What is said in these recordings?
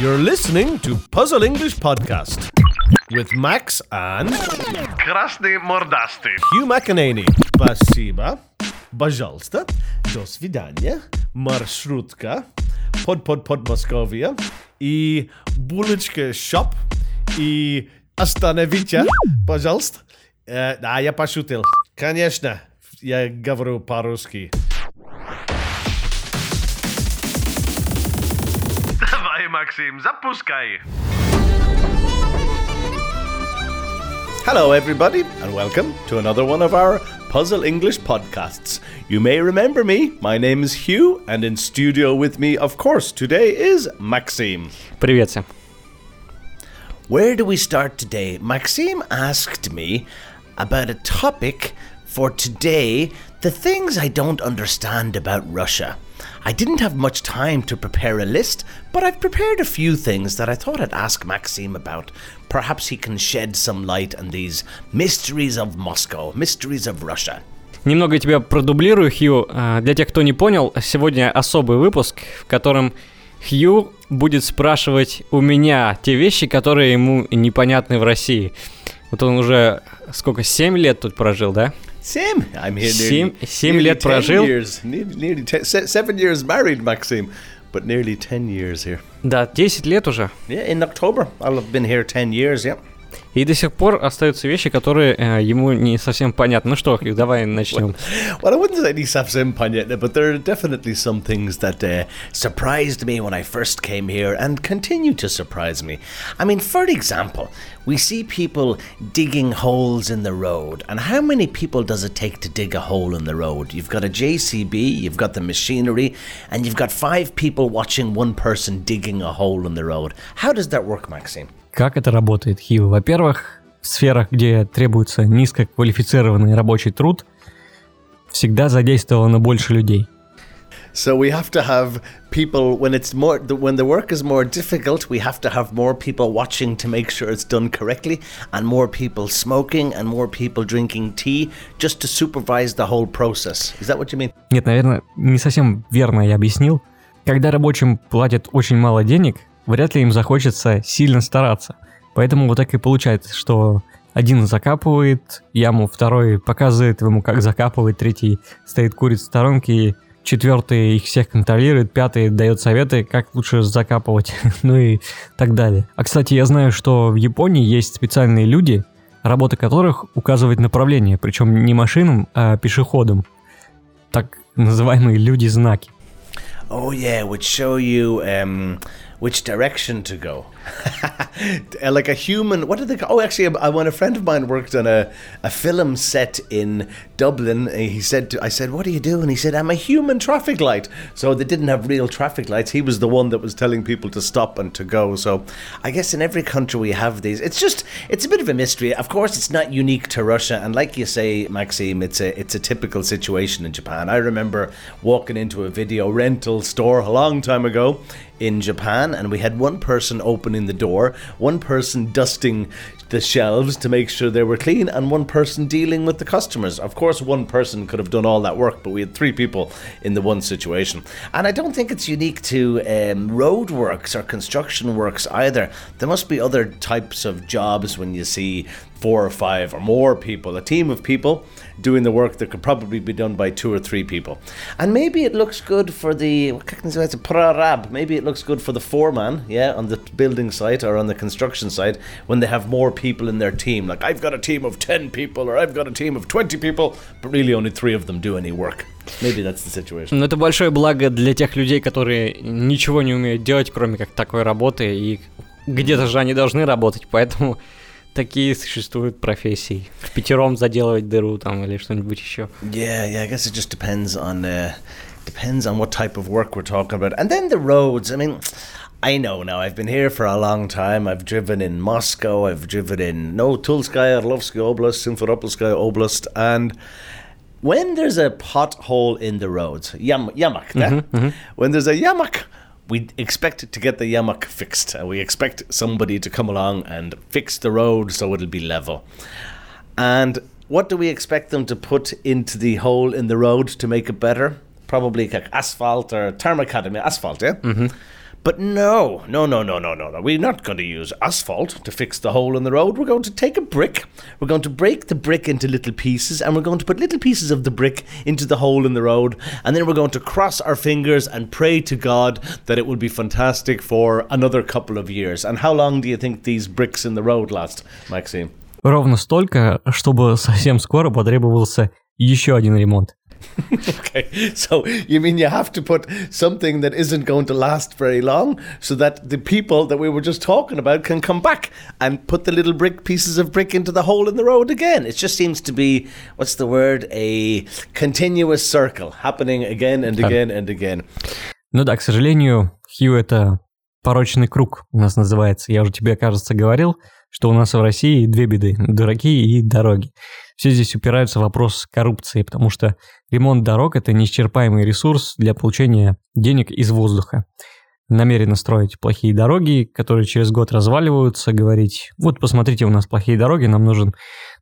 You're listening to Puzzle English Podcast with Max and Красный мордастый. Hugh McEnany. Спасибо. Пожалуйста. До свидания. Маршрутка. Под-под-под Московия. И булочка шоп. И остановите, пожалуйста. Э, да, я пошутил. Конечно, я говорю по-русски. Давай, Максим, запускай. Hello, everybody, and welcome to another one of our Puzzle English podcasts. You may remember me. My name is Hugh, and in studio with me, of course, today is Maxime. Привет всем. Where do we start today? Maxime asked me about a topic for today the things I don't understand about Russia. I didn't have much time to prepare a list, but I've prepared a few things that I thought I'd ask Maxime about. Perhaps he can shed some light on these mysteries of Moscow, mysteries of Russia. Немного тебя продублирую, Хью. А, Для тех, кто не понял, сегодня особый выпуск, в котором Хью будет спрашивать у меня те вещи, которые ему непонятны в России. Вот он уже сколько, 7 лет тут прожил, да? Same. I'm here Семь- nearly, семь nearly лет 10 прожил. Years, nearly, nearly ten, se- seven years married, Maxime, but nearly 10 years here. Да, 10 лет уже. Yeah, in October. I'll have been here 10 years, yeah. И до сих пор остаются вещи, которые э, ему не совсем понятны. Ну что, Хью, давай начнем. Well, I wouldn't say these have some yet, but there are definitely some things that uh, surprised me when I first came here and continue to surprise me. I mean, for example, we see people digging holes in the road, and how many people does it take to dig a hole in the road? You've got a JCB, you've got the machinery, and you've got five people watching one person digging a hole in the road. How does that work, Maxime? Как это работает, Хью? Во-первых, в сферах, где требуется низкоквалифицированный рабочий труд, всегда задействовано больше людей. So we have to have people when it's more when the work is more difficult. We have to have more people watching to make sure it's done correctly, and more people smoking and more people drinking tea just to supervise the whole process. Is that what you mean? Нет, наверное, не совсем верно я объяснил. Когда рабочим платят очень мало денег, вряд ли им захочется сильно стараться. Поэтому вот так и получается, что один закапывает яму, второй показывает ему, как закапывать, третий стоит курит в сторонке, четвертый их всех контролирует, пятый дает советы, как лучше закапывать, ну и так далее. А, кстати, я знаю, что в Японии есть специальные люди, работа которых указывать направление, причем не машинам, а пешеходам. Так называемые люди-знаки. Oh yeah, would show you um, which direction to go. Like a human. What did they? Oh, actually, I, when a friend of mine worked on a, a film set in Dublin, uh, he said, to, "I said, what do you do?" And he said, "I'm a human traffic light." So they didn't have real traffic lights. He was the one that was telling people to stop and to go. So I guess in every country we have these. It's just it's a bit of a mystery. Of course, it's not unique to Russia, and like you say, Maxime, it's a it's a typical situation in Japan. I remember walking into a video rental store a long time ago in Japan, and we had one person opening the door, one person dusting the shelves to make sure they were clean, and one person dealing with the customers. Of course, one person could have done all that work, but we had three people in the one situation. And I don't think it's unique to um, roadworks or construction works either. There must be other types of jobs when you see four or five or more people, a team of people doing the work that could probably be done by two or three people. And maybe it looks good for the как называется, prorab. Maybe it looks good for the foreman, yeah, on the building site or on the construction site when they have more people in their team. Like I've got a team of 10 people or I've got a team of 20 people, but really only 3 of them do any work. Maybe that's the situation. Но это большое благо для тех людей, которые ничего не умеют делать, кроме как такой работы, и где-то же они должны работать, поэтому такие существуют профессии. В пятером заделывать дыру там или что-нибудь еще. Yeah, yeah. I guess it just depends on uh, depends on what type of work we're talking about, and then the roads. I mean, I know now. I've been here for a long time. I've driven in Moscow. I've driven in no Tulskaya, Orlovsky Oblast, Simferopolskaya Oblast, and when there's a pothole in the roads, yam, yamak, yeah? when there's a yamak, we expect to get the yamak fixed. We expect somebody to come along and fix the road so it'll be level. And what do we expect them to put into the hole in the road to make it better? Probably like asphalt or tarmacadam asphalt, yeah? Mm-hmm. But no, no, no, no, no, no, no. We're not going to use asphalt to fix the hole in the road. We're going to take a brick, we're going to break the brick into little pieces, and we're going to put little pieces of the brick into the hole in the road, and then we're going to cross our fingers and pray to God that it will be fantastic for another couple of years. And how long do you think these bricks in the road last, Maxime? Ровно столько, чтобы совсем скоро потребовался еще один ремонт. Okay, so you mean you have to put something that isn't going to last very long so that the people that we were just talking about can come back and put the little brick pieces of brick into the hole in the road again? It just seems to be, what's the word? A continuous circle happening again and again and again. Ну да, к сожалению, Хью это порочный круг у нас называется. Я уже тебе, кажется, говорил, Что у нас в России две беды – дураки и дороги. Все здесь упирается в вопрос коррупции, потому что ремонт дорог – это неисчерпаемый ресурс для получения денег из воздуха. Намеренно строить плохие дороги, которые через год разваливаются, говорить, вот посмотрите, у нас плохие дороги, нам нужен,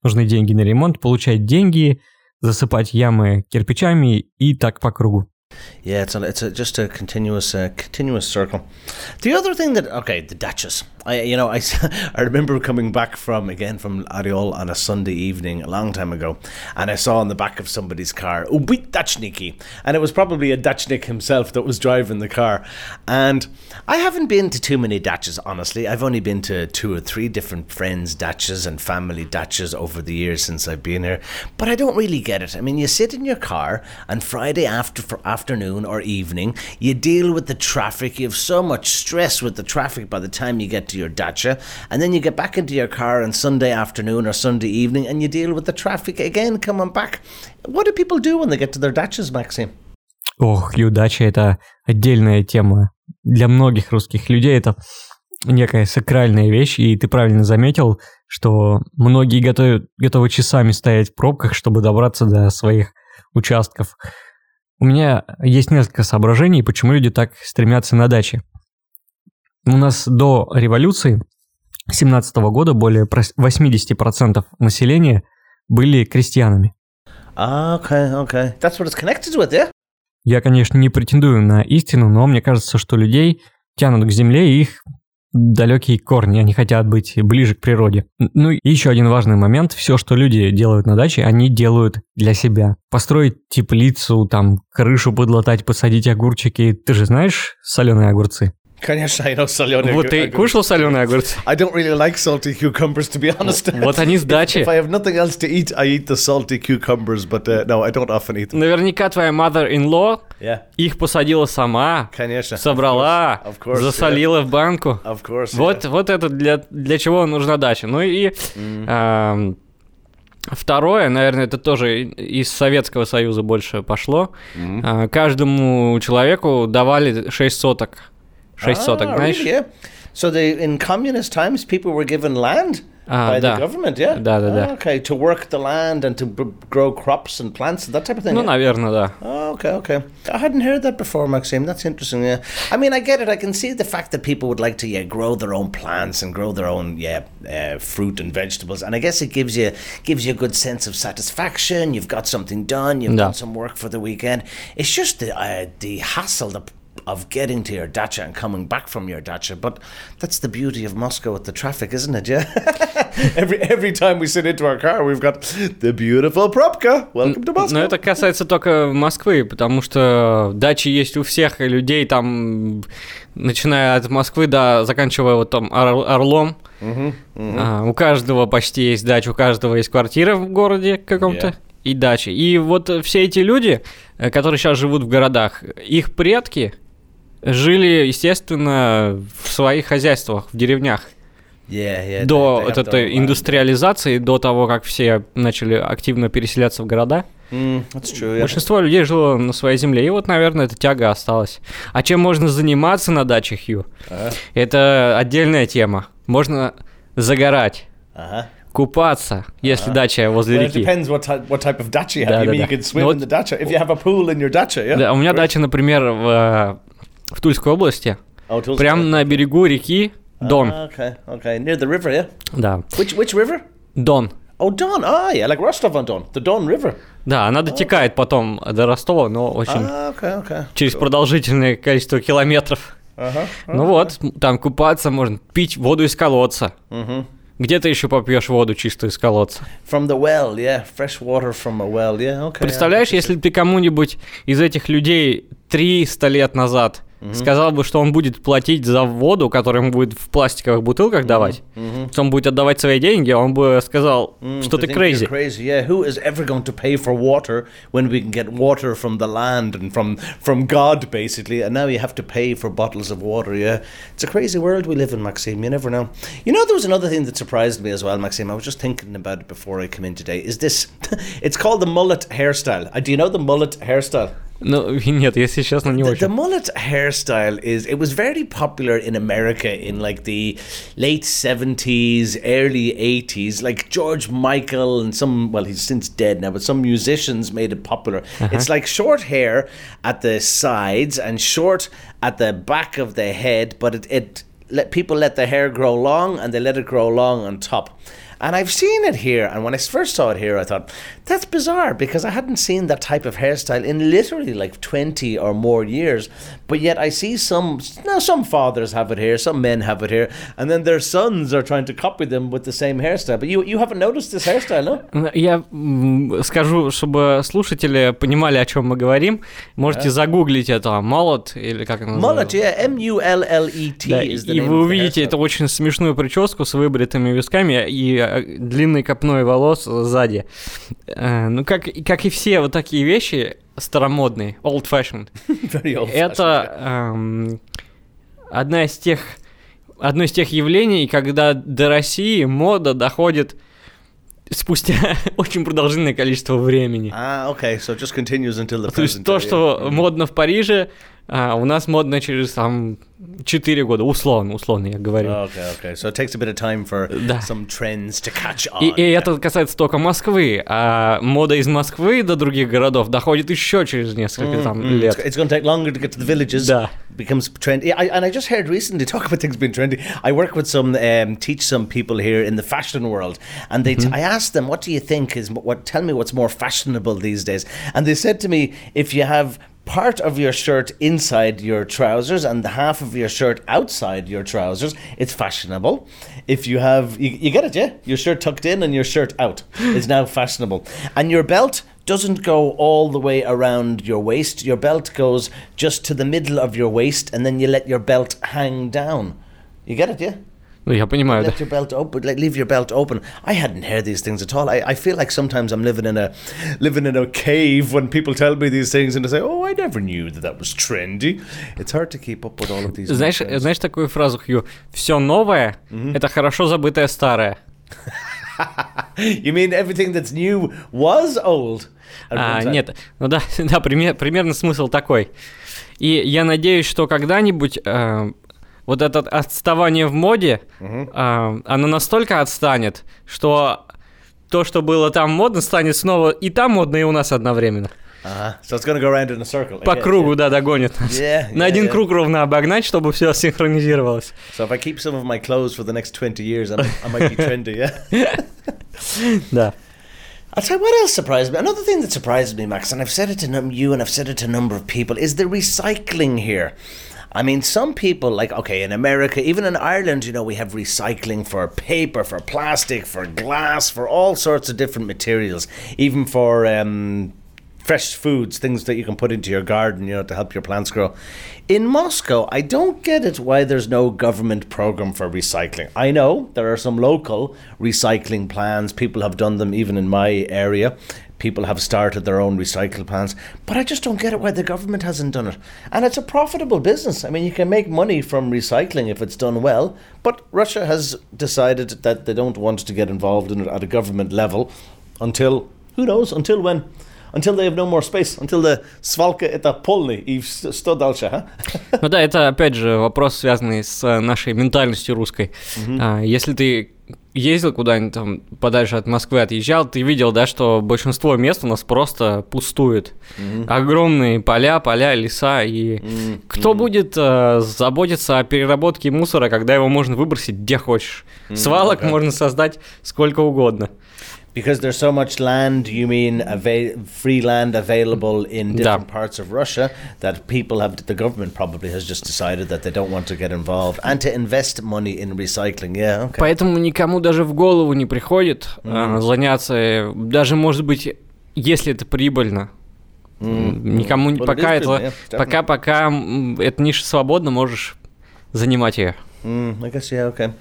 нужны деньги на ремонт, получать деньги, засыпать ямы кирпичами и так по кругу. Yeah, it's a, it's a, just a continuous uh, continuous circle. The other thing that okay, the Duchess. I you know I, I remember coming back from again from Oryol on a Sunday evening a long time ago, and I saw on the back of somebody's car Ubit Dachniki, and it was probably a Dachnik himself that was driving the car. And I haven't been to too many Dachas honestly. I've only been to two or three different friends' Dachas and family Dachas over the years since I've been here, but I don't really get it. I mean, you sit in your car and Friday after afternoon or evening, you deal with the traffic. You have so much stress with the traffic by the time you get to your dacha, and then you get back into your car on Sunday afternoon or Sunday evening, and you deal with the traffic again coming back. What do people do when they get to their dachas, Maxime? Ох, Хью, дача – это отдельная тема. Для многих русских людей это некая сакральная вещь, и ты правильно заметил, что многие готовы, готовы часами стоять в пробках, чтобы добраться до своих участков. У меня есть несколько соображений, почему люди так стремятся на даче. У нас до революции 17 года более 80% населения были крестьянами. Okay, okay. That's what it's connected with, yeah? Я, конечно, не претендую на истину, но мне кажется, что людей тянут к земле и их далекие корни, они хотят быть ближе к природе. Ну и еще один важный момент, все, что люди делают на даче, они делают для себя. Построить теплицу, там, крышу подлатать, посадить огурчики. Ты же знаешь соленые огурцы? Конечно, I know соленые Вот ты кушал соленые огурцы? I don't really like salty cucumbers, to be honest. Вот они с дачи. If I have nothing else to eat, I eat the salty cucumbers, but uh, no, I don't often eat them. Наверняка твоя mother-in-law Yeah, их посадила сама, конечно. собрала, Of course, засолила в банку. Of course. Вот, вот это для, для чего нужна дача. Ну и ам, второе, наверное, это тоже из Советского Союза больше пошло. А, каждому человеку давали 6 соток. 6 соток, Ah, знаешь? really, yeah. So they, in communist times, people were given land Ah, by да. the government, yeah? Да, да, да. Ah, okay, to work the land and to b- grow crops and plants and that type of thing. Ну, yeah? наверное, да. Oh, okay, okay. I hadn't heard that before, Maxime. That's interesting. Yeah, I mean, I get it. I can see the fact that people would like to yeah grow their own plants and grow their own yeah uh, fruit and vegetables, and I guess it gives you gives you a good sense of satisfaction. You've got something done. You've Да. done some work for the weekend. It's just the uh, the hassle the, of getting to your dacha and coming back from your dacha. But that's the beauty of Moscow with the traffic, isn't it? Yeah. every every time we sit into our car, we've got the beautiful Propka. Welcome to Moscow. Но это касается только Москвы, потому что дачи есть у всех людей, там, начиная от Москвы до заканчивая вот там Ор- Орлом. А, у каждого почти есть дача, у каждого есть квартира в городе каком-то. Yeah. И дачи. И вот все эти люди, э, которые сейчас живут в городах, их предки жили, естественно, в своих хозяйствах, в деревнях. Yeah, yeah. до вот этой индустриализации, до того, как все начали активно переселяться в города. Mm, true. Yeah. Большинство людей жило на своей земле, и вот, наверное, эта тяга осталась. А чем можно заниматься на даче, Хью? А? Это отдельная тема. Можно загорать, Uh-huh купаться, если дача возле реки. Да, у меня дача, например, в, э, в Тульской области. Oh, Tulsa. Прямо на берегу реки Дон. Ah, okay, okay. Near the river, yeah? Да. Which, which river? Дон. Oh, Don, ah, yeah, like Rostov-on-Don, the Don River. Да, она дотекает oh. потом до Ростова, но очень... Ah, okay, okay. Через cool. продолжительное количество километров. Uh-huh. Uh-huh. Ну вот, там купаться можно, пить воду из колодца. Uh-huh. Где ты еще попьешь воду чистую из колодца? From the well, yeah. Fresh water from a well, yeah. Okay. Представляешь, если ты кому-нибудь из этих людей 300 лет назад сказал бы, что он будет платить за воду, которую ему будет в пластиковых бутылках давать, что он будет отдавать свои деньги, он бы сказал, что They ты crazy. crazy, yeah. Who is ever going to pay for water when we can get water from the land and from from God, basically? And now you have to pay for bottles of water. Yeah, it's a crazy world we live in, Maxime. You never know. You know, there was another thing that surprised me as well, Maxime. I was just thinking about it before I come in today. Is this? it's called the mullet hairstyle. Uh, do you know the mullet hairstyle? Ну, нет, если честно, не The, очень. the mullet hairstyle is it was very popular in America in like the late 70s, early 80s. Like George Michael and some well he's since dead now, but some musicians made it popular. It's like short hair at the sides and short at the back of the head, but it, it let people let the hair grow long and they let it grow long on top. And I've seen it here, and when I first saw it here, I thought that's bizarre because I hadn't seen that type of hairstyle in literally like twenty or more years. But yet I see some now some fathers have it here, some men have it here, and then their sons are trying to copy them with the same hairstyle. But you you haven't noticed this hairstyle, no? Я м, скажу, чтобы слушатели понимали, о чем мы говорим. Можете загуглить это молот или как оно Mullet, называется. yeah, M U L L E T Да, is the и name вы of the увидите hairstyle. эту очень смешную прическу с выбритыми висками и э, длинной копной волос сзади. Э, Ну, как, как и все вот такие вещи старомодные, old-fashioned, это эм, одна из тех, одно из тех явлений, когда до России мода доходит спустя очень продолжительное количество времени. Ah, okay. So it just continues until the То есть present то, что модно в Париже, а, у нас модно через там 4 года, условно, условно я говорю. Okay, okay. So it takes a bit of time for Да. some trends to catch on. И, и это касается только Москвы, а мода из Москвы до других городов доходит еще через несколько там Mm, лет. It's, it's going to take longer to get to the villages. Да. Becomes trendy. I, and I just heard recently talk about things being trendy. I work with some, um, teach some people here in the fashion world, and they. T- I asked them, "What do you think is what? Tell me what's more fashionable these days." And they said to me, "If you have." Part of your shirt inside your trousers and the half of your shirt outside your trousers, it's fashionable. If you have, you, you get it, yeah? Your shirt tucked in and your shirt out is now fashionable. And your belt doesn't go all the way around your waist. Your belt goes just to the middle of your waist, and then you let your belt hang down. You get it, yeah? Ну, я понимаю, да. Your belt open, like leave your belt open. I hadn't heard these things at all. I, I feel like sometimes I'm living in a living in a cave when people tell me these things and they say, "Oh, I never knew that that was trendy." It's hard to keep up with all of these. Знаешь, trends. знаешь такую фразу, Хью? Все новое — это хорошо забытое старое. you mean everything that's new was old? А, нет, ну да, да, пример- примерно смысл такой. И я надеюсь, что когда-нибудь э, вот это отставание в моде, э, оно настолько отстанет, что то, что было там модно, станет снова и там модно, и у нас одновременно. Uh-huh. So it's to go around in a circle. По again, кругу, yeah. да, догонит нас. Yeah, На yeah, один yeah. круг ровно обогнать, чтобы все синхронизировалось. So if I keep some of my clothes for the next 20 years, I'm, I might be trendy, yeah? Да. I'll tell you what else surprised me. Another thing that surprised me, Max, and I've said it to you and I've said it to a number of people, is the recycling here. I mean, some people, like, okay, in America, even in Ireland, you know, we have recycling for paper, for plastic, for glass, for all sorts of different materials, even for um, fresh foods, things that you can put into your garden, you know, to help your plants grow. In Moscow, I don't get it why there's no government program for recycling. I know there are some local recycling plans, people have done them even in my area People have started their own recycle plans, but I just don't get it why the government hasn't done it. And it's a profitable business. I mean, you can make money from recycling if it's done well, but Russia has decided that they don't want to get involved in it at a government level until, who knows, until when? Until they have no more space, until the свалка это полный и вс- что дальше, а? Ну да, это опять же вопрос, связанный с э, нашей ментальностью русской. А, Если ты ездил куда-нибудь там подальше от Москвы, отъезжал, ты видел, да, что большинство мест у нас просто пустует. Огромные поля, поля, леса. И кто будет э, заботиться о переработке мусора, когда его можно выбросить где хочешь? Свалок ага. можно создать сколько угодно. Because there's so much land, you mean ava- free land available in different parts of Russia that people have, the government probably has just decided that they don't want to get involved and to invest money in recycling. Yeah, okay. Поэтому никому даже в голову не приходит а, заняться, э, даже может быть, если это прибыльно. М, Никому Well, пока это, yeah, пока пока эта ниша свободна, можешь занимать ее. Mm, I guess yeah. Okay,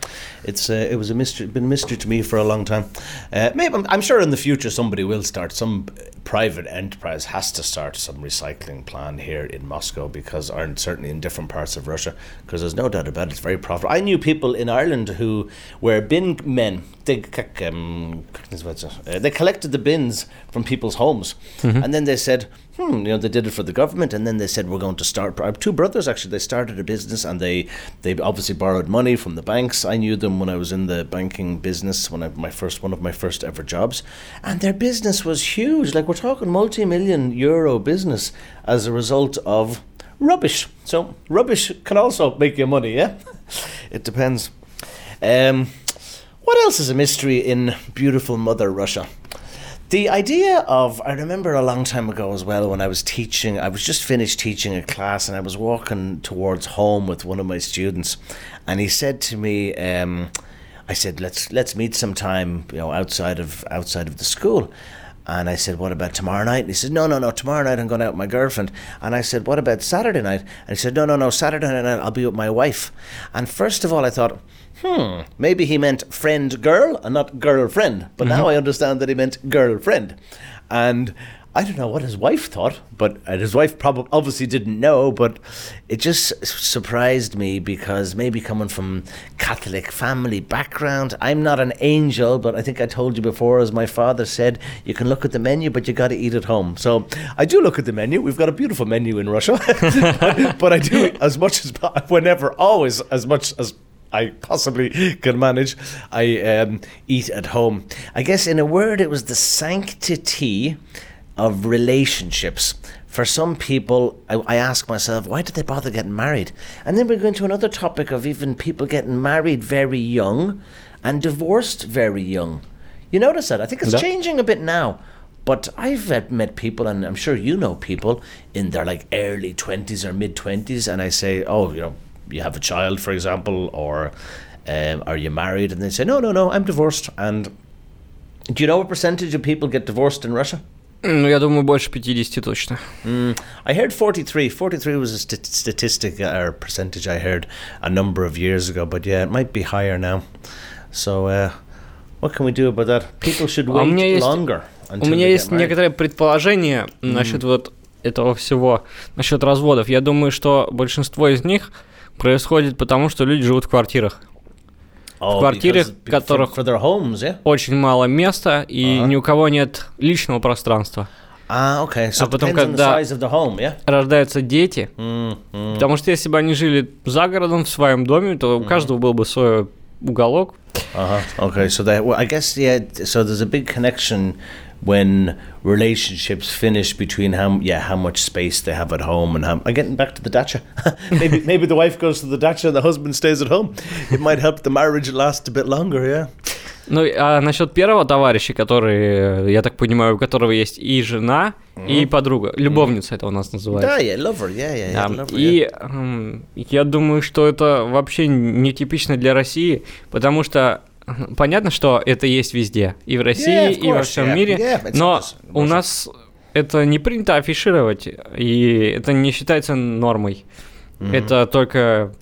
it's uh, it was a mystery, been a mystery to me for a long time. Uh, maybe I'm, I'm, sure in the future somebody will start. Some private enterprise has to start some recycling plan here in Moscow because, or certainly in different parts of Russia, because there's no doubt about it. It's very profitable. I knew people in Ireland who were bin men. They um, uh, collected the bins from people's homes, mm-hmm. and then they said hmm, you know, they did it for the government, and then they said we're going to start. I have two brothers actually. They started a business, and they they obviously borrowed money from the banks. I knew them when I was in the banking business when I my first one of my first ever jobs, and their business was huge. Like we're talking multi-million euro business as a result of rubbish. So rubbish can also make you money. Yeah, it depends. Um, what else is a mystery in beautiful Mother Russia? The idea of, I remember a long time ago as well when I was teaching, I was just finished teaching a class and I was walking towards home with one of my students and he said to me, um, I said, let's, let's meet sometime, you know, outside of, outside of the school. And I said, What about tomorrow night? And he said, No, no, no, tomorrow night I'm going out with my girlfriend. And I said, What about Saturday night? And he said, No, no, no, Saturday night I'll be with my wife. And first of all, I thought, Hmm, maybe he meant friend girl and not girlfriend. But now I understand that he meant girlfriend. And I don't know what his wife thought, but and his wife probably obviously didn't know. But it just surprised me because maybe coming from Catholic family background, I'm not an angel, but I think I told you before, as my father said, you can look at the menu, but you got to eat at home. So I do look at the menu. We've got a beautiful menu in Russia, but I do as much as whenever, always as much as I possibly can manage. I um, eat at home. I guess, in a word, it was the sanctity of relationships. For some people, I, I ask myself, why did they bother getting married? And then we go into another topic of even people getting married very young and divorced very young. You notice that? I think it's Yeah. changing a bit now. But I've met people, and I'm sure you know people in their like early 20s or mid 20s, and I say, oh, you know, you have a child, for example, or um, are you married? And they say, no, no, no, I'm divorced. And do you know what percentage of people get divorced in Russia? Ну, я думаю, больше 50 точно. I heard 43. 43 was a st- statistic or percentage I heard a number of years ago, but yeah, it might be higher now. So, uh, what can we do about that? People should А wait у меня есть- longer. У меня есть некоторое предположение насчет вот этого всего, насчет разводов. Я думаю, что большинство из них происходит потому, что люди живут в квартирах. Oh, квартирах, because- которых- for, for homes, yeah. Очень мало места, и Ага. ни у кого нет личного пространства. Ah, okay. So А потом, когда- home, yeah. Рождаются дети, Mm, mm. потому что если бы они жили за городом, в своем доме, то у каждого был бы свой уголок. Uh-huh. Okay, so that well, I guess yeah. So there's a big connection when relationships finish between how yeah how much space they have at home and how. I'm getting back to the dacha. maybe maybe the wife goes to the dacha and the husband stays at home. It might help the marriage last a bit longer. Yeah. Ну, а насчет первого товарища, который, я так понимаю, у которого есть и жена, и подруга. Любовница это у нас называется. Yeah, yeah, lover. Yeah, yeah, yeah. Да, lover, И эм, я думаю, что это вообще нетипично для России, потому что э, понятно, что это есть везде, и в России, of и во course, всем yeah. мире, Yeah, но у нас это не принято афишировать, и это не считается нормой. Это только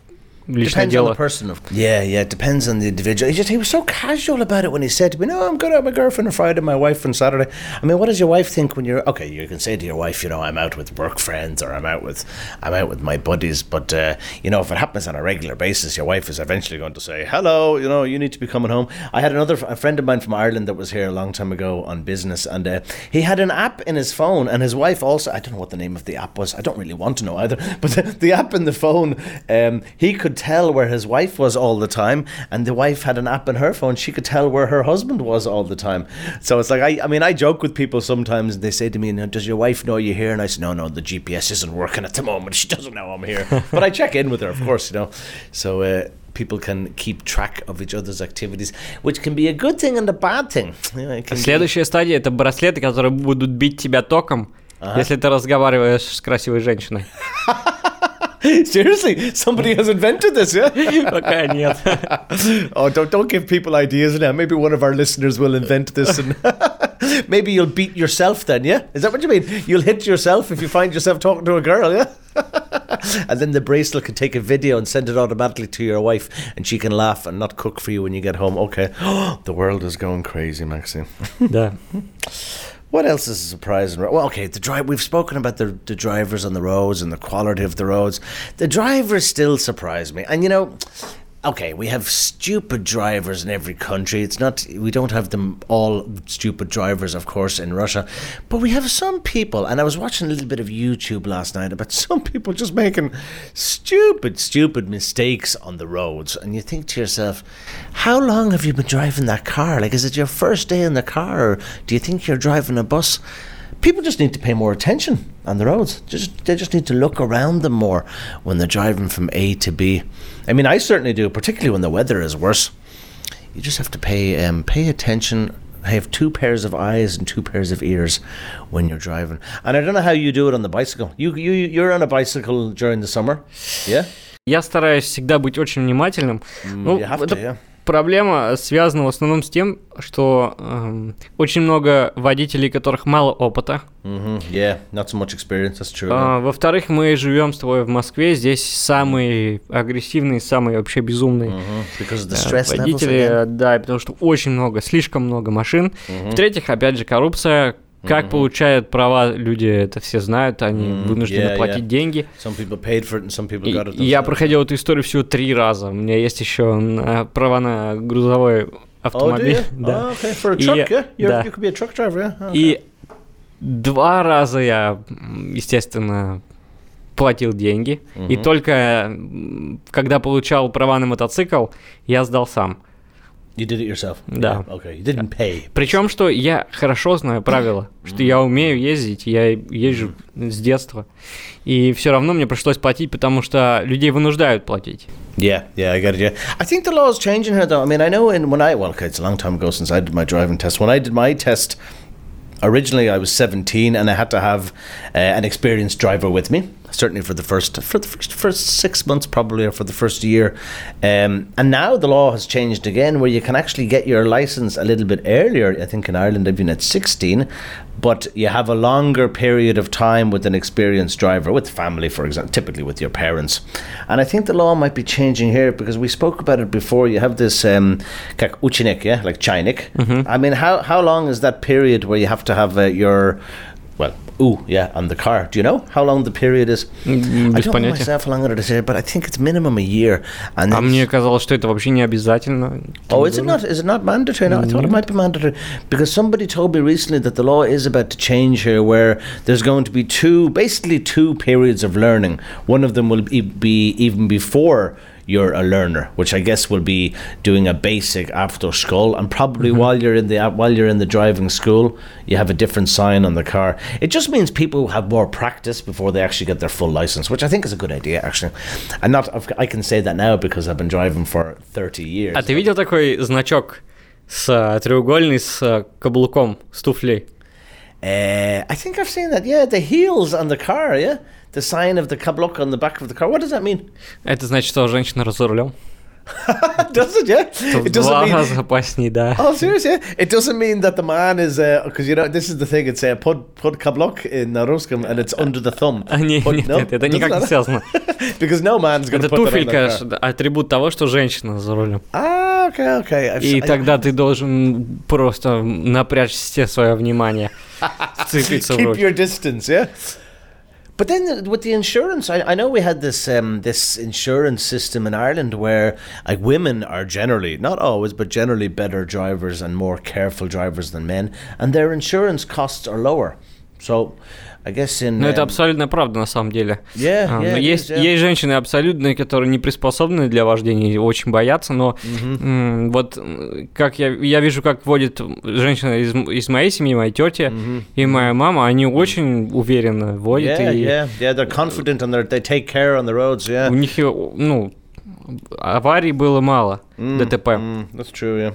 личное Depends on дело. the person. Of yeah, yeah. It depends on the individual. He just he was so casual about it when he said to me, "No, I'm going out with my girlfriend on Friday, my wife on Saturday." I mean, what does your wife think when you're okay? You can say to your wife, you know, I'm out with work friends or I'm out with I'm out with my buddies. But uh, you know, if it happens on a regular basis, your wife is eventually going to say, "Hello, you know, you need to be coming home." I had another a friend of mine from Ireland that was here a long time ago on business, and uh, he had an app in his phone, and his wife also. I don't know what the name of the app was. I don't really want to know either. But the, the app in the phone, um, he could could tell where his wife was all the time, and the wife had an app in her phone. She could tell where her husband was all the time. So it's like I, I mean, I joke with people sometimes, and they say to me, "Now, "Does your wife know you're here?" And I say, "No, no, the GPS isn't working at the moment. She doesn't know I'm here." but I check in with her, of course, you know. So. Uh, People can keep track of each other's activities, which can be a good thing and a bad thing. You know, it can be- Следующая стадия это браслеты, которые будут бить тебя током, если ты разговариваешь с красивой женщиной. Seriously, somebody has invented this, yeah? okay, Neil. oh, don't don't give people ideas now. Maybe one of our listeners will invent this and maybe you'll beat yourself then, yeah? Is that what you mean? You'll hit yourself if you find yourself talking to a girl, yeah? and then the bracelet can take a video and send it automatically to your wife and she can laugh and not cook for you when you get home. Okay. the world is going crazy, Maxime. yeah. What else is surprising? Well, okay, the drive. We've spoken about the, the drivers on the roads and the quality of the roads. The drivers still surprise me, and you know, okay, we have stupid drivers in every country. It's not we don't have them all stupid drivers, of course, in Russia, but we have some people. And I was watching a little bit of YouTube last night about some people just making stupid, stupid mistakes on the roads, and you think to yourself, how long have you been driving that car? Like, is it your first day in the car, or do you think you're driving a bus? People just need to pay more attention on the roads. Just they just need to look around them more when they're driving from A to B. I mean, I certainly do, particularly when the weather is worse. You just have to pay um, pay attention. Have two pairs of eyes and two pairs of ears when you're driving. And I don't know how you do it on the bicycle. You you you're on a bicycle during the summer, yeah? Я стараюсь всегда быть очень внимательным. Ну, you have это to, yeah. Проблема связана в основном с тем, что эм, очень много водителей, которых мало опыта. hmm Yeah, not so much experience. That's true. А, во-вторых, мы живем с тобой в Москве, здесь самые агрессивные, самые вообще безумные Mhm. The э, водители, да, потому что очень много, слишком много машин. В-третьих, опять же, коррупция. Как получают права люди, это все знают, они Мгм, вынуждены yeah, платить yeah. деньги. Some people paid for it and some people И- got it. и я проходил эту историю всего три раза. У меня есть еще на- права на грузовой Oh, автомобиль. you? да. Oh, okay. For a И- truck, yeah? You're, да. You could be a truck driver, yeah? Oh, okay. И два раза я, естественно, платил деньги. И только когда получал права на мотоцикл, я сдал сам. You did it yourself? Да. Okay, you didn't pay. Причем, что я хорошо знаю правила, что я умею ездить, я езжу с детства. И все равно мне пришлось платить, потому что людей вынуждают платить. Yeah, yeah, I get it. Yeah, I think the law is changing here, though. I mean, I know in when I well, okay, it's a long time ago since I did my driving test. When I did my test, originally I was seventeen, and I had to have uh, an experienced driver with me. certainly for the first for the first, first six months probably or for the first year. Um, and now the law has changed again where you can actually get your license a little bit earlier. I think in Ireland I've been at 16 but you have a longer period of time with an experienced driver with family for example typically with your parents. And I think the law might be changing here because we spoke about it before. You have this um, like yeah like chinik mm-hmm. I mean how, how long is that period where you have to have uh, your well ooh, yeah, on the car. Do you know how long the period is? М, I Без don't know понятия. myself how long it is here, but I think it's minimum a year. And А then- мне казалось, что это вообще не обязательно. Oh, is it not? Is it not mandatory? No, I thought it might be mandatory because somebody told me recently that the law is about to change here, where there's going to be two, basically two periods of learning. One of them will be, be even before you're a learner, which I guess will be doing a basic after school, and probably while you're in the while you're in the driving school, you have a different sign on the car. It just means people have more practice before they actually get their full license, which I think is a good idea actually. And not I can say that now because I've been driving for thirty years. А ты видел такой значок с э, треугольный с э, каблуком, с туфлей? Uh, I think I've seen that. Yeah, the heels on the car. Yeah, The sign of the kablok on the back of the car. What does that mean? Это значит, что женщина за рулем. does it? Yeah, it doesn't mean. раза опаснее, да. Oh, seriously? Yeah? It doesn't mean that the man is because you know this is the thing. It's uh, put put kablok in на русском and it's under the thumb. А, не, Put- нет, no? нет, это никак не связано. because no man's going Это to put туфелька, атрибут того, что женщина за рулем. Ah, okay, okay. I've, И тогда ты должен просто напрячь все свое внимание, вцепиться в keep руль. your distance, yeah. But then with the insurance, I, I know we had this um, this insurance system in Ireland where like women are generally not always, but generally better drivers and more careful drivers than men, and their insurance costs are lower. So, I guess in. Ну, это um, абсолютно правда на самом деле. Yeah, А, yeah, но есть, is, yeah. есть женщины абсолютные, которые не приспособлены для вождения и очень боятся, но м, вот как я, я вижу, как водит женщина из, из моей семьи, моя тетя и моя мама, они очень уверенно водят, Yeah, и yeah, yeah. They're confident and they're, they take care on the roads. Yeah. у них, ну, аварий было мало, ДТП. Mm, that's true, yeah.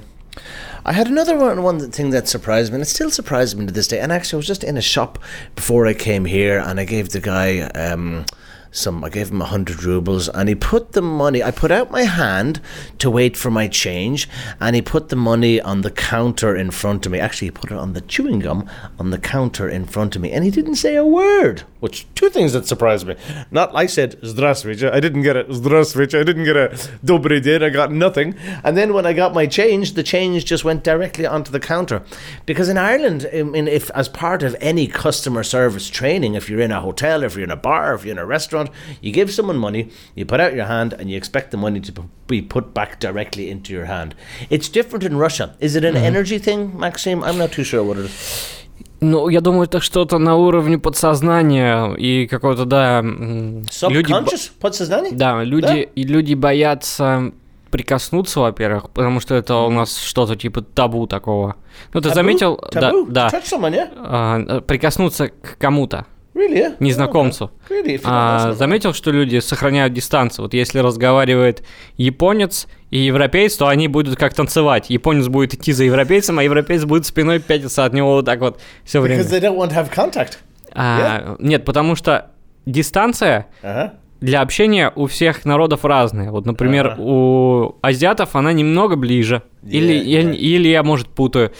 I had another one, one thing that surprised me, and it still surprises me to this day. And actually, I was just in a shop before I came here, and I gave the guy um, some I gave him a hundred rubles and he put the money I put out my hand to wait for my change and he put the money on the counter in front of me. Actually he put it on the chewing gum on the counter in front of me and he didn't say a word. Which two things that surprised me. Not I said Zdravstvite, I didn't get it. Zdravstvite, I didn't get a Dobry den, I got nothing. And then when I got my change, the change just went directly onto the counter. Because in Ireland, I mean, if as part of any customer service training, if you're in a hotel, if you're in a bar, if you're in a restaurant you give someone money, you put out your hand, and you expect the money to be put back directly into your hand. It's different in Russia. Is it an energy thing, Maxime? I'm not too sure what it is. Ну, я думаю, это что-то на уровне подсознания и какого-то, да... люди? Подсознание? Да, люди, и люди боятся прикоснуться, во-первых, потому что это у нас что-то типа табу такого. Ну, ты Taboo? заметил, да, Taboo? да, touch someone, yeah? а, прикоснуться к кому-то, Really, yeah? незнакомцу. Okay. Really, А, заметил, что люди сохраняют дистанцию. Вот если разговаривает японец и европеец, то они будут как танцевать. Японец будет идти за европейцем, а европеец будет спиной пятиться от него вот так вот все время. Because they don't want to have contact. А, Нет, потому что дистанция Uh-huh. для общения у всех народов разная. Вот, например, Ага. у азиатов она немного ближе. или, Yeah, я, yeah. или я, может, путаю.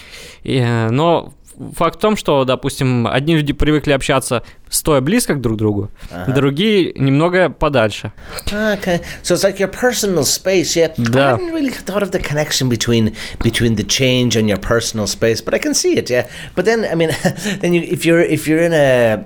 Э, но факт в том, что, допустим, одни люди привыкли общаться стоя близко к друг другу, другие немного подальше. Okay, so it's like your personal space, yeah. Да. I hadn't really thought of the connection between between the change and your personal space, but I can see it, yeah. But then, I mean, then you, if you're if you're in a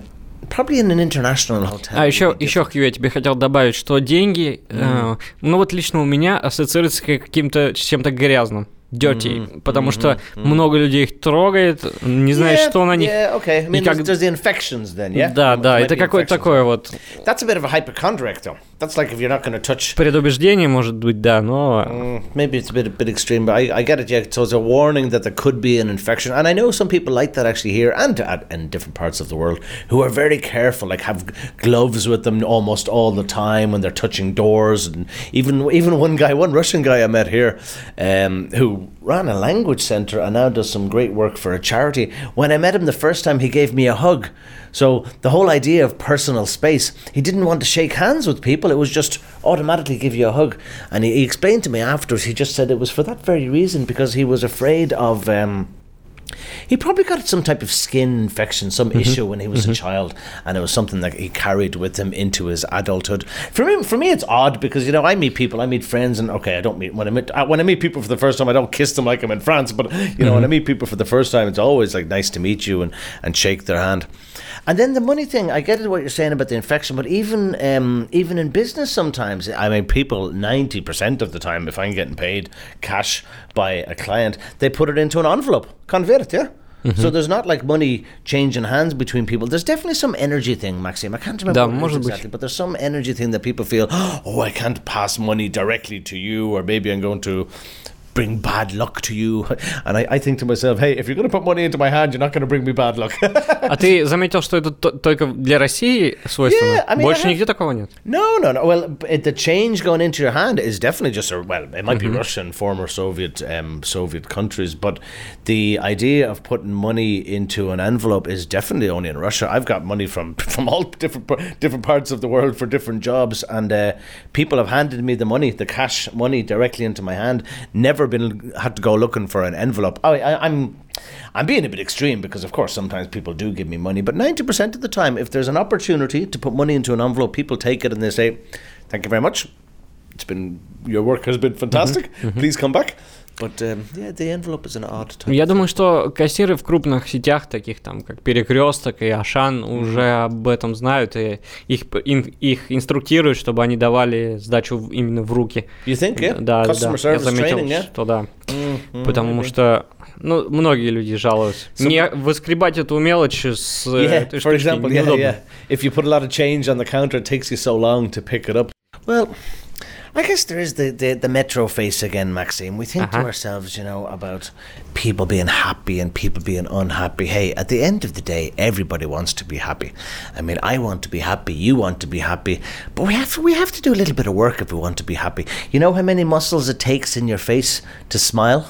probably in an international hotel. А еще, еще, Хью, я тебе хотел добавить, что деньги, э, ну вот лично у меня ассоциируются с каким-то чем-то грязным. Dirty, потому что много людей их трогает, не знаешь, Yeah, что на них. Yeah, okay. I mean, И как- there's, the infections then, yeah. Да, да, это какое-то такое вот That's a bit of a hypochondriac, though. That's like if you're not going to touch. предубеждение, может быть, да, но Mm, maybe it's a bit a bit extreme, but I, I get it. Yeah, so it's a warning that there could be an infection, and I know some people like that actually here and at, in different parts of the world who are very careful, like have gloves with them almost all the time when they're touching doors, and even even one guy, one Russian guy I met here, um, who ran a language center and now does some great work for a charity. When I met him the first time, he gave me a hug. So the whole idea of personal space, he didn't want to shake hands with people. It was just automatically give you a hug. And he, he explained to me afterwards. He just said it was for that very reason because he was afraid of. Um, he probably got some type of skin infection, some mm-hmm. issue when he was a mm-hmm. child, and it was something that he carried with him into his adulthood. For me, for me, it's odd because you know I meet people, I meet friends, and okay, I don't meet when I meet uh, when I meet people for the first time, I don't kiss them like I'm in France, but you know when I mm-hmm. meet people for the first time, it's always like nice to meet you and and shake their hand. And then the money thing, I get it what you're saying about the infection, but even um, even in business sometimes, I mean, people ninety percent of the time, if I'm getting paid cash by a client, they put it into an envelope, convert, yeah. So there's not like money changing hands between people. There's definitely some energy thing, Maxime. I can't remember Да, what it is может быть. exactly, but there's some energy thing that people feel, oh, I can't pass money directly to you, or maybe I'm going to bring bad luck to you. And I, I think to myself, hey, if you're going to put money into my hand, you're not going to bring me bad luck. А ты заметил, что это то- только для России свойственно? Yeah, I mean, Больше I have- нигде такого нет? No, no, no. Well, b- the change going into your hand is definitely just a well. It might be Russian, former Soviet, um, Soviet countries, but the idea of putting money into an envelope is definitely only in Russia. I've got money from from all different par- different parts of the world for different jobs, and uh, people have handed me the money, the cash money, directly into my hand. Never been had to go looking for an envelope. I, I, I'm. I'm being a bit extreme because, of course, sometimes people do give me money, but 90% of the time, if there's an opportunity to put money into an envelope, people take it and they say, Thank you very much. It's been, your work has been fantastic. Mm-hmm. Mm-hmm. Please come back. But um, yeah, the envelope is an odd type. Я думаю, что кассиры в крупных сетях, таких там, как Перекресток и Ашан, уже об этом знают и их, ин- их инструктируют, чтобы они давали сдачу в- именно в руки. You think, yeah? Да, да, я заметил, training, yeah? что да. Потому что Ну, многие люди жалуются. So- Не выскребать эту мелочь с э, Yeah, этой for штучки example, yeah, неудобно. yeah. If you put a lot of change on the counter, it takes you so long to pick it up. Well, I guess there is the, the, the metro face again, Maxime. We think to Uh-huh. ourselves, you know, about people being happy and people being unhappy. Hey, at the end of the day, everybody wants to be happy. I mean, I want to be happy, you want to be happy, but we have to, we have to do a little bit of work if we want to be happy. You know how many muscles it takes in your face to smile?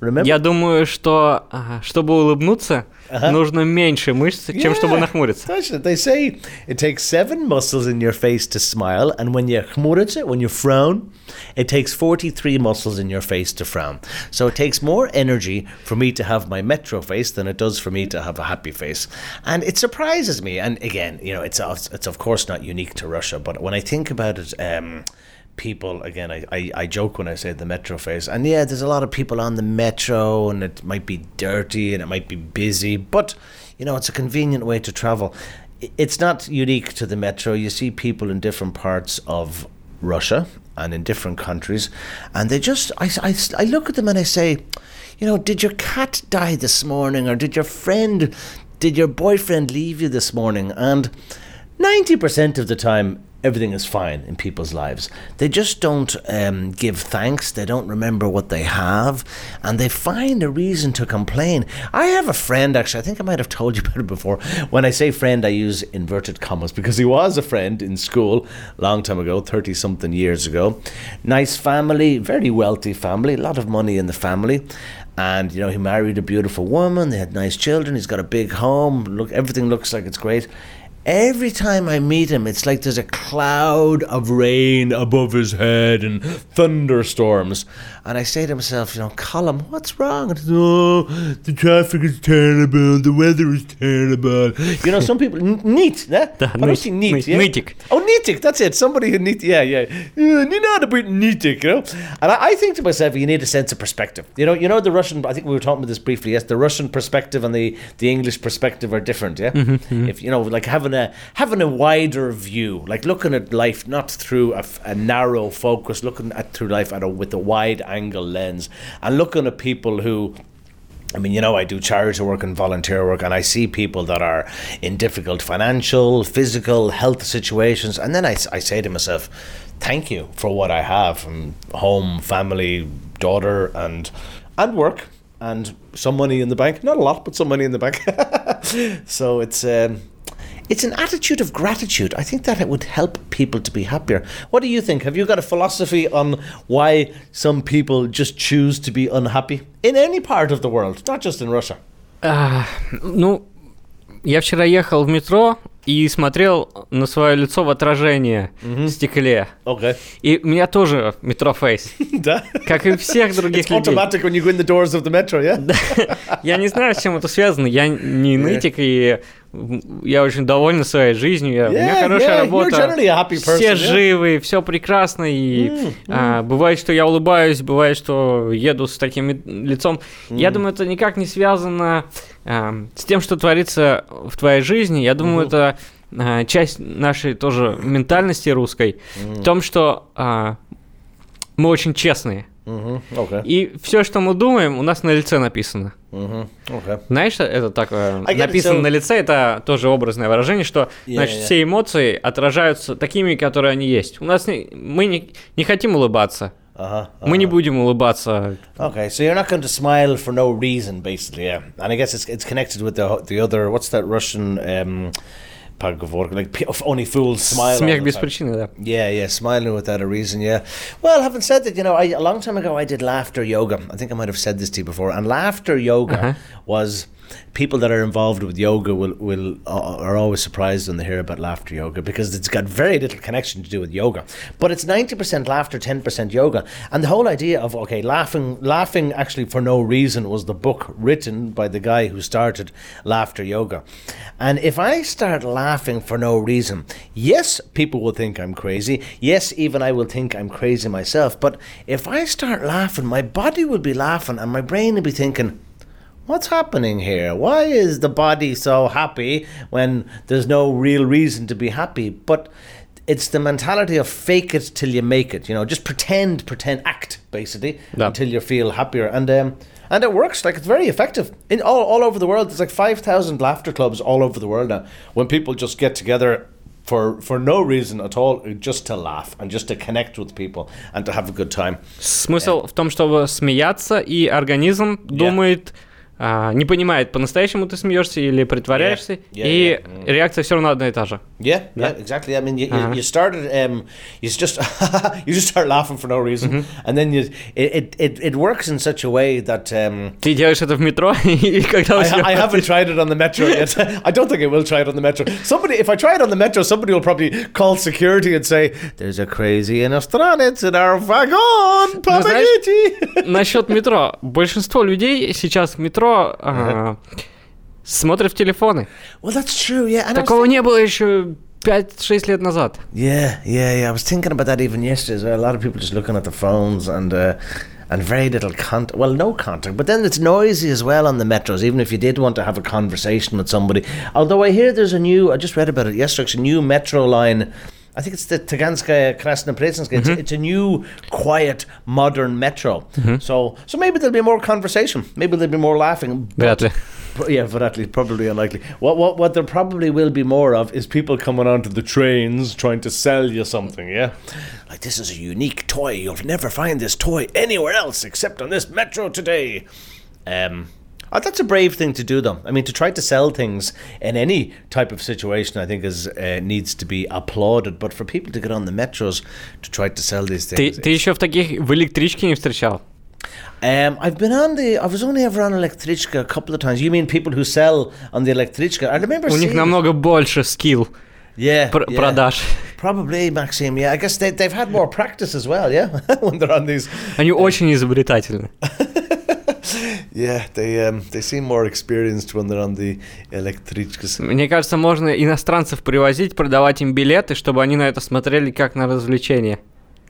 Remember? Я думаю, что а, чтобы улыбнуться, Ага. нужно меньше мышц, чем чтобы Yeah, нахмуриться. Точно. They say it takes seven muscles in your face to smile, and when you chmurite, when you frown, it takes 43 muscles in your face to frown. So it takes more energy for me to have my metro face than it does for me to have a happy face. And it surprises me. And again, you know, it's, it's of course not unique to Russia, but when I think about it, um, people again I, I, I joke when I say the metro face and yeah there's a lot of people on the metro and it might be dirty and it might be busy but you know it's a convenient way to travel. It's not unique to the metro. You see people in different parts of Russia and in different countries and they just I, I, I look at them and I say you know did your cat die this morning or did your friend did your boyfriend leave you this morning? And 90% of the time, everything is fine in people's lives. They just don't um, give thanks, they don't remember what they have, and they find a reason to complain. I have a friend, actually, I think I might have told you about it before. When I say friend, I use inverted commas because he was a friend in school a long time ago, 30 something years ago. Nice family, very wealthy family, a lot of money in the family and you know he married a beautiful woman they had nice children he's got a big home look everything looks like it's great Every time I meet him, it's like there's a cloud of rain above his head and thunderstorms. And I say to myself, you know, Colin, what's wrong? And, oh, the traffic is terrible. The weather is terrible. You know, some people, neat, eh? Obviously neat, neat. Neatic. Oh, neatic, that's it. Somebody who neat, yeah, yeah. You know, a bit neatic, you know? And I, I think to myself, you need a sense of perspective. You know, you know the Russian, I think we were talking about this briefly, yes, the Russian perspective and the, the English perspective are different, yeah? Mm-hmm, mm-hmm. If, you know, like having a having a wider view, like looking at life not through a narrow focus, looking at through life at a, with a wide angle lens, and looking at people who I mean, you know, I do charity work and volunteer work, and I see people that are in difficult financial, physical, health situations. And then I, I say to myself, thank you for what I have from home, family, daughter, and, and work, and some money in the bank. Not a lot, but some money in the bank. so it's. Um, it's an attitude of gratitude. I think that it would help people to be happier. What do you think? Have you got a philosophy on why some people just choose to be unhappy in any part of the world, not just in Russia? Uh, no, я вчера ехал в метро и смотрел на свое лицо в отражении в стекле. Okay. И у меня тоже метрофейс, Да. как и всех других людей. metro, yeah? Я не знаю, с чем это связано. Я не нытик, и я очень доволен своей жизнью. Я- у меня хорошая yeah, работа. person, все yeah. живы, все прекрасно. И а, бывает, что я улыбаюсь, бывает, что еду с таким ли- лицом. Я думаю, это никак не связано а, с тем, что творится в твоей жизни. Я думаю, это а, часть нашей тоже ментальности русской. В том, что а, мы очень честные. Mm-hmm. Okay. И все, что мы думаем, у нас на лице написано. Mm-hmm. Okay. Знаешь, что это? I get it, Написано на лице, это тоже образное выражение, что Yeah, значит yeah. все эмоции отражаются такими, которые они есть. У нас не- мы не, не хотим улыбаться. Uh-huh. Мы не будем улыбаться. Okay, so you're not going to smile for no reason, basically, yeah. And I guess it's it's connected with the the other. What's that Russian um, поговорка? Like p- only fools smile. all Смех the без time. причины, да. Yeah, yeah, smiling without a reason, yeah. Well, having said that, you know, I, a long time ago I did laughter yoga. I think I might have said this to you before. And laughter yoga Uh-huh. was people that are involved with yoga will will uh, are always surprised when they hear about laughter yoga because it's got very little connection to do with yoga. But it's ninety percent laughter, ten percent yoga, and the whole idea of okay, laughing, laughing actually for no reason was the book written by the guy who started laughter yoga. And if I start laughing for no reason, yes, people will think I'm crazy. Yes, even I will think I'm crazy myself. But if I start laughing, my body will be laughing, and my brain will be thinking What's happening here? Why is the body so happy when there's no real reason to be happy? But it's the mentality of fake it till you make it. You know, just pretend, pretend, act basically Yeah. until you feel happier, and um, and it works. Like it's very effective in all all over the world. There's like five thousand laughter clubs all over the world now. When people just get together. For, for no reason at all, just to laugh and just to connect with people and to have a good time. Смысл в том, чтобы смеяться, и организм думает, а, не понимает, по-настоящему ты смеешься или притворяешься, Yeah. Yeah, и yeah. реакция все равно одна и та же. Yeah, yeah, exactly. I mean, you, Uh-huh. you, started, um, you just you just start laughing for no reason, Mm-hmm. and then you it, it, it, works in such a way that um, Ты делаешь это в метро, и когда. I, I haven't tried it on the metro yet. I don't think I will try it on the metro. Somebody, if I try it on the metro, somebody will probably call security and say, "There's a crazy iностранец in our wagon, помогите!" Насчет метро. Большинство людей сейчас в метро а, смотрят в телефоны. Well, that's true. Yeah, and I was Такого не было еще 5-6 лет назад. Yeah, yeah, yeah. I was thinking about that even yesterday. as well. A lot of people just looking at their phones and uh, and very little contact. Well, no contact. But then it's noisy as well on the metros. Even if you did want to have a conversation with somebody. Although I hear there's a new. I just read about it yesterday. It's a new metro line. I think it's the Taganskaya Krasnopresinskaya. Mm-hmm. It's, it's, a new, quiet, modern metro. Mm-hmm. So, so maybe there'll be more conversation. Maybe there'll be more laughing. But, Yeah, Veratli, probably unlikely. What, what, what there probably will be more of is people coming onto the trains trying to sell you something, yeah? Like, this is a unique toy. You'll never find this toy anywhere else except on this metro today. Um, Oh, that's a brave thing to do, though. I mean, to try to sell things in any type of situation, I think is uh, needs to be applauded. But for people to get on the metros to try to sell these things, ты, еще в таких в электричке не встречал? Um, I've been on the. I was only ever on Electrichka a couple of times. You mean people who sell on the Electrichka? I remember. У них намного больше скилл. Yeah, Pr- yeah. Продаж. Probably, Maxime. Yeah, I guess they, they've had more practice as well, yeah, when they're on these. Они очень изобретательны. Yeah, they um, they seem more experienced when they're on the Electrichkas. Мне кажется, можно иностранцев привозить, продавать им билеты, чтобы они на это смотрели как на развлечение.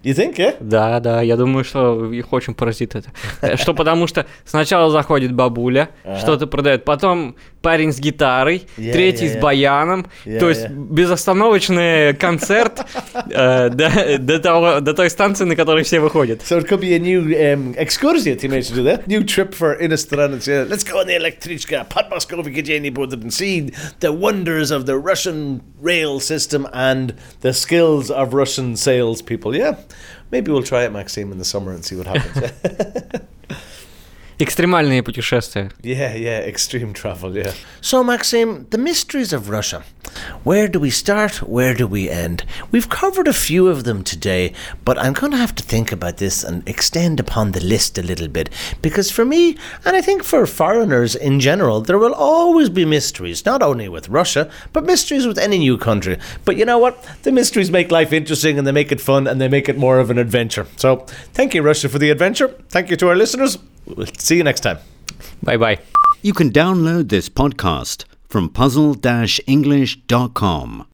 You think? Yeah. Да, да, я думаю, что их очень поразит это. Э, Что потому что сначала заходит бабуля, что-то продает, потом парень с гитарой, Yeah, третий yeah, с баяном, то есть безостановочный концерт э, до, до того- до той станции, на которой все выходят. So it could be a new um, excursion to make do that. New trip for. Yeah, let's go on the Electrichka, Podmoskovi Gajani Bodham and see the wonders of the Russian rail system and the skills of Russian salespeople. Yeah, maybe we'll try it, Maxime, in the summer and see what happens. Экстремальные путешествия. yeah, yeah, extreme travel, yeah. So, Maxime, the mysteries of Russia. Where do we start? Where do we end? We've covered a few of them today, but I'm going to have to think about this and extend upon the list a little bit. Because for me, and I think for foreigners in general, there will always be mysteries, not only with Russia, but mysteries with any new country. But you know what? The mysteries make life interesting and they make it fun and they make it more of an adventure. So, thank you, Russia, for the adventure. Thank you to our listeners. We'll see you next time. Bye-bye. You can download this podcast from puzzle-english.com.